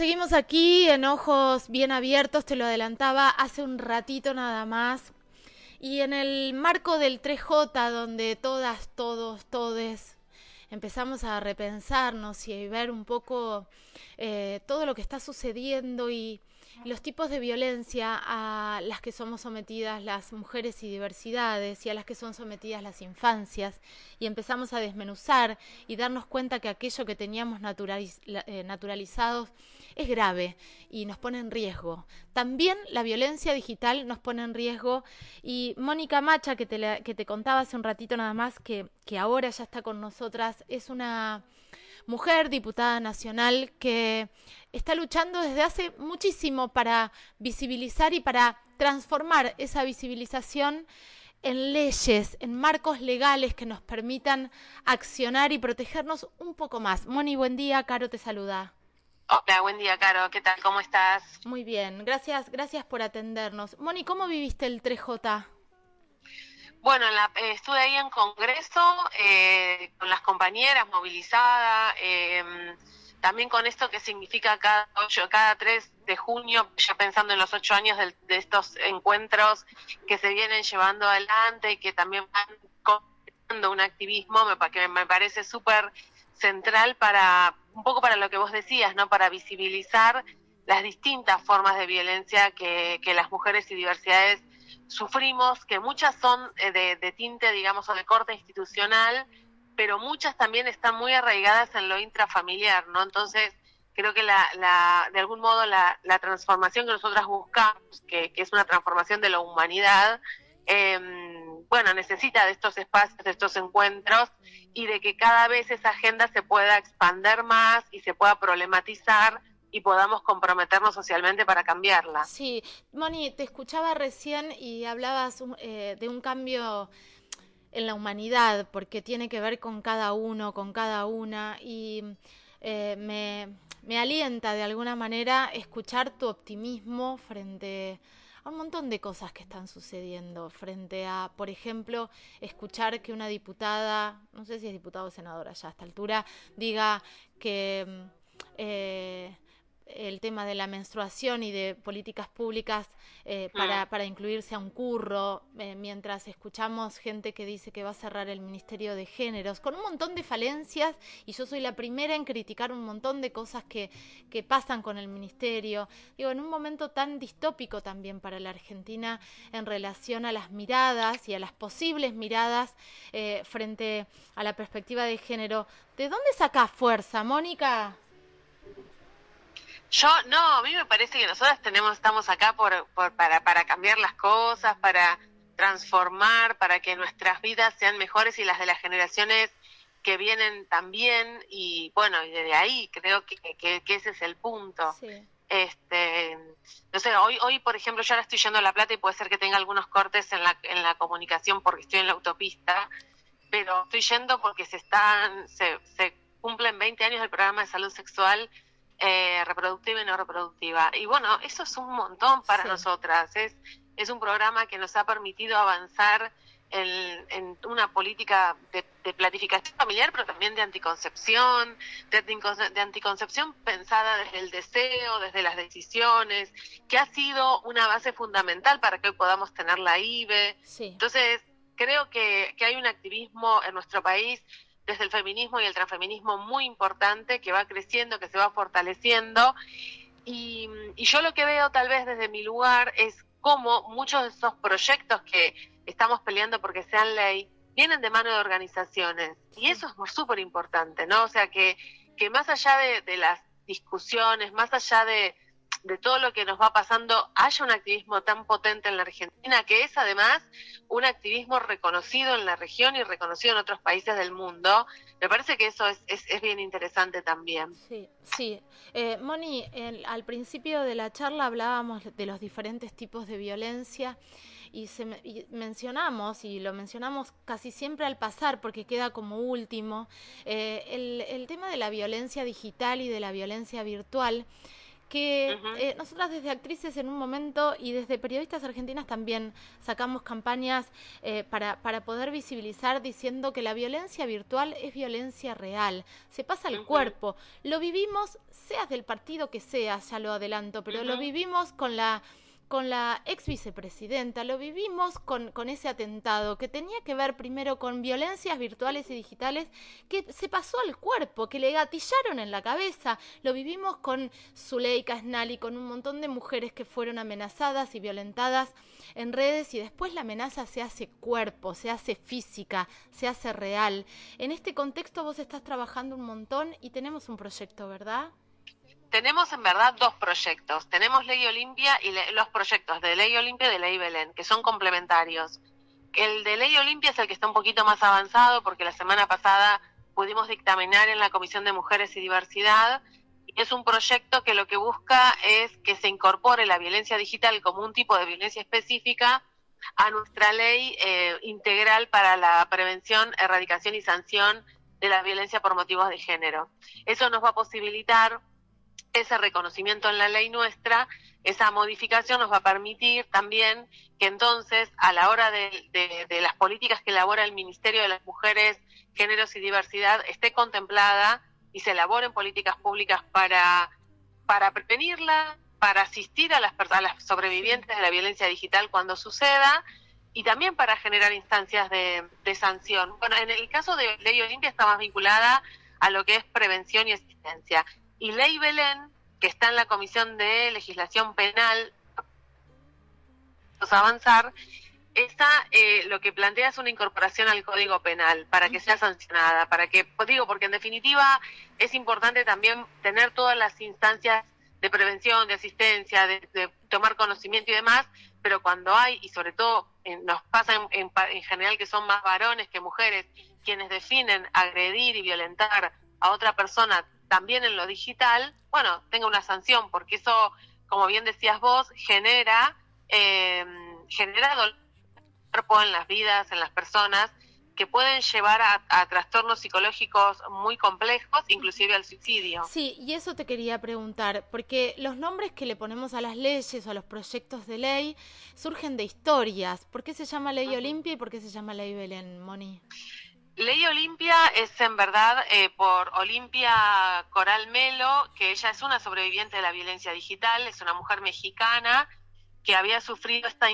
seguimos aquí en ojos bien abiertos, te lo adelantaba hace un ratito nada más. Y en el marco del 3J, donde todas, todos, todes empezamos a repensarnos y a ver un poco eh, todo lo que está sucediendo y los tipos de violencia a las que somos sometidas las mujeres y diversidades y a las que son sometidas las infancias y empezamos a desmenuzar y darnos cuenta que aquello que teníamos eh, naturalizados es grave y nos pone en riesgo. También la violencia digital nos pone en riesgo y Mónica Macha, que te, que te contaba hace un ratito nada más, que, que ahora ya está con nosotras, es una mujer diputada nacional que está luchando desde hace muchísimo para visibilizar y para transformar esa visibilización en leyes, en marcos legales que nos permitan accionar y protegernos un poco más. Moni, buen día, Caro te saluda. Hola, buen día, Caro. ¿Qué tal? ¿Cómo estás? Muy bien, gracias, gracias por atendernos. Moni, ¿cómo viviste el 3J? Bueno, eh, estuve ahí en Congreso eh, con las compañeras movilizadas, em, también con esto que significa cada ocho, cada 3 de junio, ya pensando en los ocho años de, estos encuentros que se vienen llevando adelante y que también van con un activismo que me parece súper central para, un poco para lo que vos decías, ¿no? Para visibilizar las distintas formas de violencia que, que las mujeres y diversidades sufrimos, que muchas son eh, de, tinte, digamos, o de corte institucional, pero muchas también están muy arraigadas en lo intrafamiliar, ¿no? Entonces, creo que la, la, de algún modo la, la transformación que nosotras buscamos, que, es una transformación de la humanidad, em, bueno, necesita de estos espacios, de estos encuentros y de que cada vez esa agenda se pueda expander más y se pueda problematizar y podamos comprometernos socialmente para cambiarla. Sí, Moni, te escuchaba recién y hablabas eh, de un cambio en la humanidad, porque tiene que ver con cada uno, con cada una, y eh, me, me alienta de alguna manera escuchar tu optimismo frente a un montón de cosas que están sucediendo, frente a, por ejemplo, escuchar que una diputada, no sé si es diputada o senadora ya a esta altura, diga que... Eh, el tema de la menstruación y de políticas públicas eh, para, mm. para, incluirse a un curro, eh, mientras escuchamos gente que dice que va a cerrar el Ministerio de Géneros, con un montón de falencias, y yo soy la primera en criticar un montón de cosas que, que pasan con el Ministerio. Digo, en un momento tan distópico también para la Argentina en relación a las miradas y a las posibles miradas eh, frente a la perspectiva de género. ¿De dónde saca fuerza, Mónica? Yo, no, a mí me parece que nosotras tenemos, estamos acá por, para, para cambiar las cosas, para transformar, para que nuestras vidas sean mejores y las de las generaciones que vienen también. Y bueno, y desde ahí creo que, que, ese es el punto. Este, no sé, hoy, hoy, por ejemplo, yo ahora estoy yendo a La Plata y puede ser que tenga algunos cortes en la, en la comunicación porque estoy en la autopista, pero estoy yendo porque se están, se, se cumplen 20 años del programa de salud sexual eh, reproductiva y no reproductiva. Y bueno, eso es un montón para nosotras. Es, es un programa que nos ha permitido avanzar en, una política de, planificación familiar, pero también de anticoncepción, de, anticoncepción pensada desde el deseo, desde las decisiones, que ha sido una base fundamental para que hoy podamos tener la IBE. Entonces, creo que, que hay un activismo en nuestro país desde el feminismo y el transfeminismo muy importante que va creciendo, que se va fortaleciendo. Y, yo lo que veo tal vez desde mi lugar es cómo muchos de esos proyectos que estamos peleando porque sean ley vienen de mano de organizaciones. Y eso es súper importante, ¿no? O sea, que, que más allá de las discusiones, más allá de, de todo lo que nos va pasando haya un activismo tan potente en la Argentina, que es además un activismo reconocido en la región y reconocido en otros países del mundo. Me parece que eso es, es, bien interesante también. Sí, sí. Eh, Moni, al principio de la charla hablábamos de los diferentes tipos de violencia y, se, mencionamos, y lo mencionamos casi siempre al pasar porque queda como último, eh, el, el tema de la violencia digital y de la violencia virtual que eh, nosotras desde actrices en un momento y desde periodistas argentinas también sacamos campañas eh, para, para poder visibilizar diciendo que la violencia virtual es violencia real, se pasa al cuerpo, lo vivimos, seas del partido que seas, ya lo adelanto, pero lo vivimos con la con la ex vicepresidenta, lo vivimos con, ese atentado que tenía que ver primero con violencias virtuales y digitales que se pasó al cuerpo, que le gatillaron en la cabeza. Lo vivimos con Zuleika Snali, con un montón de mujeres que fueron amenazadas y violentadas en redes y después la amenaza se hace cuerpo, se hace física, se hace real. En este contexto vos estás trabajando un montón y tenemos un proyecto, ¿verdad? Tenemos en verdad dos proyectos. Tenemos Ley Olimpia y los proyectos de Ley Olimpia y de Ley Belén, que son complementarios. El de Ley Olimpia es el que está un poquito más avanzado porque la semana pasada pudimos dictaminar en la Comisión de Mujeres y Diversidad. Es un proyecto que lo que busca es que se incorpore la violencia digital como un tipo de violencia específica a nuestra ley eh, integral para la prevención, erradicación y sanción de la violencia por motivos de género. Eso nos va a posibilitar ese reconocimiento en la ley nuestra, esa modificación nos va a permitir también que entonces, a la hora de, las políticas que elabora el Ministerio de las Mujeres, Géneros y Diversidad, esté contemplada y se elaboren políticas públicas para, para prevenirla, para asistir a las, a las sobrevivientes de la violencia digital cuando suceda y también para generar instancias de, de sanción. Bueno, en el caso de Ley Olimpia está más vinculada a lo que es prevención y asistencia. Y Ley Belén, que está en la Comisión de Legislación Penal, avanzar, esta eh, lo que plantea es una incorporación al Código Penal para que sea sancionada, para que, pues digo, porque en definitiva es importante también tener todas las instancias de prevención, de asistencia, de, tomar conocimiento y demás, pero cuando hay, y sobre todo nos pasa en, en general que son más varones que mujeres, quienes definen agredir y violentar a otra persona también en lo digital, bueno, tenga una sanción, porque eso, como bien decías vos, genera, eh, genera dolor en las vidas, en las personas, que pueden llevar a, trastornos psicológicos muy complejos, inclusive al suicidio. Sí, y eso te quería preguntar, porque los nombres que le ponemos a las leyes o a los proyectos de ley surgen de historias. ¿Por qué se llama Ley Olimpia y por qué se llama Ley Belén, Moni? Ley Olimpia es en verdad eh, por Olimpia Coral Melo, que ella es una sobreviviente de la violencia digital, es una mujer mexicana que había sufrido esta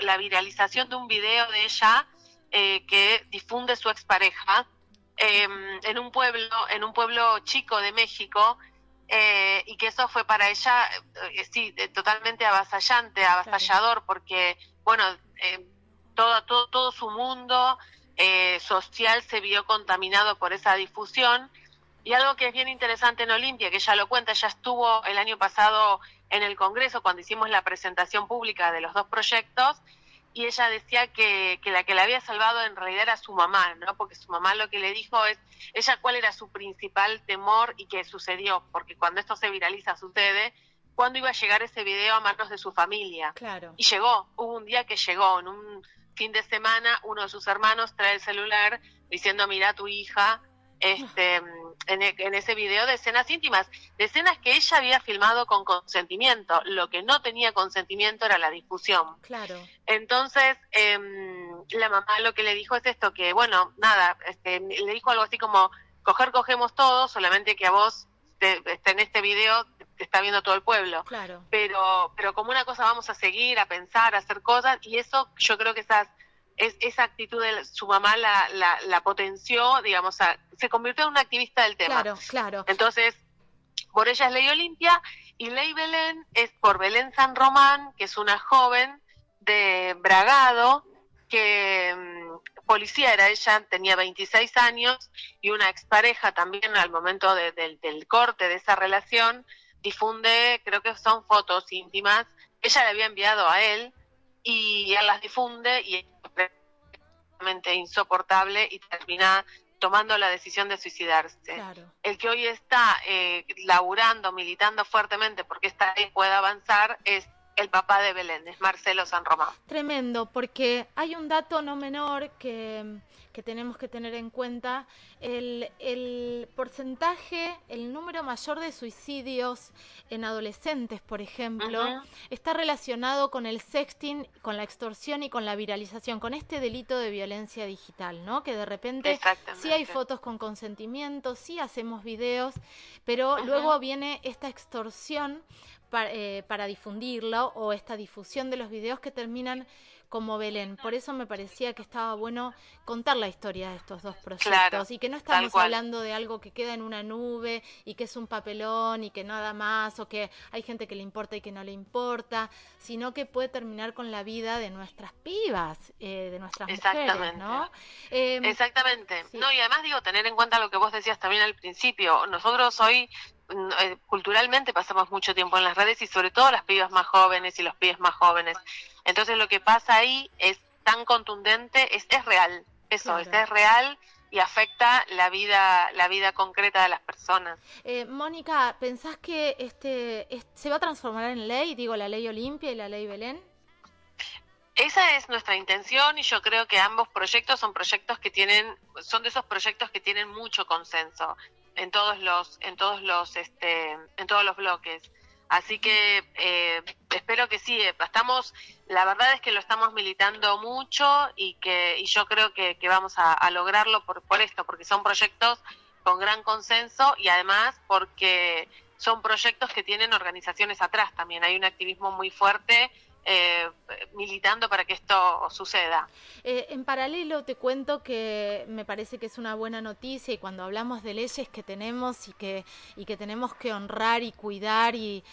la viralización de un video de ella eh, que difunde su expareja em, en un pueblo en un pueblo chico de México eh, y que eso fue para ella sí totalmente avasallante avasallador porque bueno todo, todo, todo su mundo eh, social se vio contaminado por esa difusión. Y algo que es bien interesante en Olimpia, que ella lo cuenta, ella estuvo el año pasado en el Congreso cuando hicimos la presentación pública de los dos proyectos y ella decía que, que la que la había salvado en realidad era su mamá, ¿no? Porque su mamá lo que le dijo es, ella cuál era su principal temor y qué sucedió, porque cuando esto se viraliza sucede, cuándo iba a llegar ese video a manos de su familia. Claro. Y llegó, hubo un día que llegó, en un fin de semana uno de sus hermanos trae el celular diciendo, mira tu hija, este, en, e, en, ese video de escenas íntimas, de escenas que ella había filmado con consentimiento. Lo que no tenía consentimiento era la difusión. Claro. Entonces, em, la mamá lo que le dijo es esto, que bueno, nada, este, le dijo algo así como, coger cogemos todos, solamente que a vos te, este, en este video te está viendo todo el pueblo. Claro. Pero, pero como una cosa vamos a seguir, a pensar, a hacer cosas, y eso yo creo que esas, es, esa actitud de su mamá la, la, la potenció, digamos, se convirtió en una activista del tema. Claro, claro. Entonces, por ella es Ley Olimpia, y Ley Belén es por Belén San Román, que es una joven de Bragado, que mm, policía era ella, tenía 26 años, y una expareja también al momento del corte de esa relación, difunde, creo que son fotos íntimas, ella le había enviado a él y él las difunde y es realmente insoportable y termina tomando la decisión de suicidarse. El que hoy está eh, laburando, militando fuertemente porque esta ley pueda avanzar es el papá de Belén, es Marcelo San Román. Tremendo, porque hay un dato no menor que, tenemos que tener en cuenta, el, porcentaje, el número mayor de suicidios en adolescentes, por ejemplo, está relacionado con el sexting, con la extorsión y con la viralización, con este delito de violencia digital, ¿no? Que de repente sí hay fotos con consentimiento, sí hacemos videos, pero luego viene esta extorsión eh, para, difundirlo o esta difusión de los videos que terminan como Belén. Por eso me parecía que estaba bueno contar la historia de estos dos proyectos y que no estamos hablando de algo que queda en una nube y que es un papelón y que nada más o que hay gente que le importa y que no le importa, sino que puede terminar con la vida de nuestras pibas, eh, de nuestras mujeres, ¿no? Em, Exactamente. No, y además digo, tener en cuenta lo que vos decías también al principio. Nosotros hoy culturalmente pasamos mucho tiempo en las redes y sobre todo las pibas más jóvenes y los pibes más jóvenes. Entonces lo que pasa ahí es tan contundente, es, es real, eso, es, real y afecta la vida la vida concreta de las personas. Eh, Mónica, ¿pensás que este, se va a transformar en ley, digo, la ley Olimpia y la ley Belén? Esa es nuestra intención y yo creo que ambos proyectos son proyectos que tienen, son de esos proyectos que tienen mucho consenso en todos los, en todos los, este, en todos los bloques. Así que eh, espero que sí. Estamos, la verdad es que lo estamos militando mucho y que y yo creo que, que vamos a, a, lograrlo por, por esto, porque son proyectos con gran consenso y además porque son proyectos que tienen organizaciones atrás también. Hay un activismo muy fuerte eh, militando para que esto suceda. Eh, en paralelo te cuento que me parece que es una buena noticia y cuando hablamos de leyes que tenemos y que, y que tenemos que honrar y cuidar y,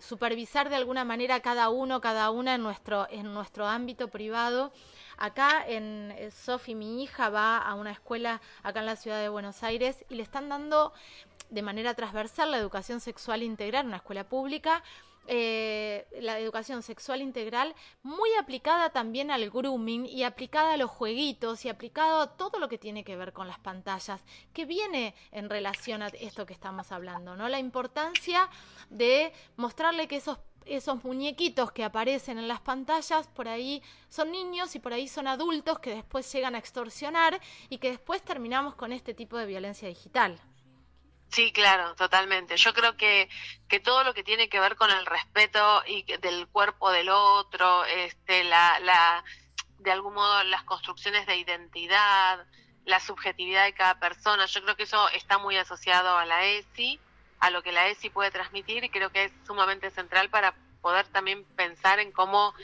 supervisar de alguna manera cada uno, cada una en nuestro, en nuestro ámbito privado, Acá en eh, Sofi, mi hija, va a una escuela acá en la ciudad de Buenos Aires y le están dando de manera transversal la educación sexual integral, una escuela pública, eh, la educación sexual integral muy aplicada también al grooming y aplicada a los jueguitos y aplicado a todo lo que tiene que ver con las pantallas, que viene en relación a esto que estamos hablando, ¿no? La importancia de mostrarle que esos esos muñequitos que aparecen en las pantallas por ahí son niños y por ahí son adultos que después llegan a extorsionar y que después terminamos con este tipo de violencia digital. Sí, claro, totalmente. Yo creo que, que todo lo que tiene que ver con el respeto y del cuerpo del otro, este, la, la, de algún modo las construcciones de identidad, la subjetividad de cada persona, yo creo que eso está muy asociado a la ESI, a lo que la ESI puede transmitir y creo que es sumamente central para poder también pensar en cómo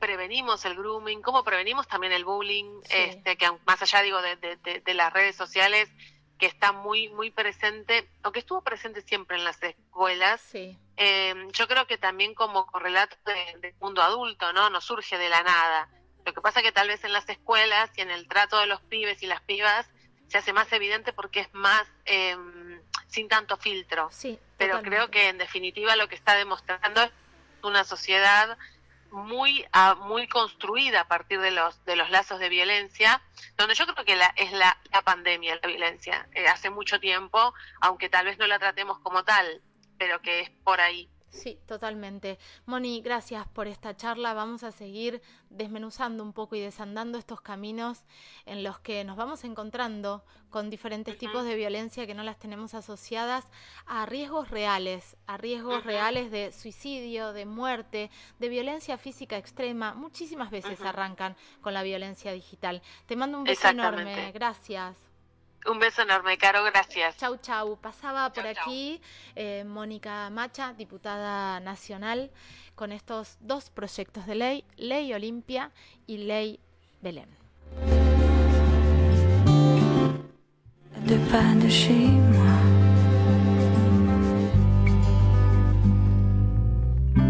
prevenimos el grooming, cómo prevenimos también el bullying, este, que más allá digo de, de, de las redes sociales, que está muy muy presente, o que estuvo presente siempre en las escuelas. Sí. Eh, yo creo que también como correlato del mundo adulto, ¿no? No surge de la nada. Lo que pasa que tal vez en las escuelas y en el trato de los pibes y las pibas se hace más evidente porque es más eh, sin tanto filtro. Sí, Pero creo que en definitiva lo que está demostrando es una sociedad muy muy construida a partir de los de los lazos de violencia donde yo creo que la, es la, la pandemia la violencia eh, hace mucho tiempo aunque tal vez no la tratemos como tal pero que es por ahí Sí, totalmente. Moni, gracias por esta charla. Vamos a seguir desmenuzando un poco y desandando estos caminos en los que nos vamos encontrando con diferentes tipos de violencia que no las tenemos asociadas a riesgos reales, a riesgos reales de suicidio, de muerte, de violencia física extrema. Muchísimas veces arrancan con la violencia digital. Te mando un beso enorme. Gracias. Un beso enorme, Caro, gracias. Chau, chau. Pasaba por aquí eh, Mónica Macha, diputada nacional, con estos dos proyectos de ley, Ley Olimpia y Ley Belén. De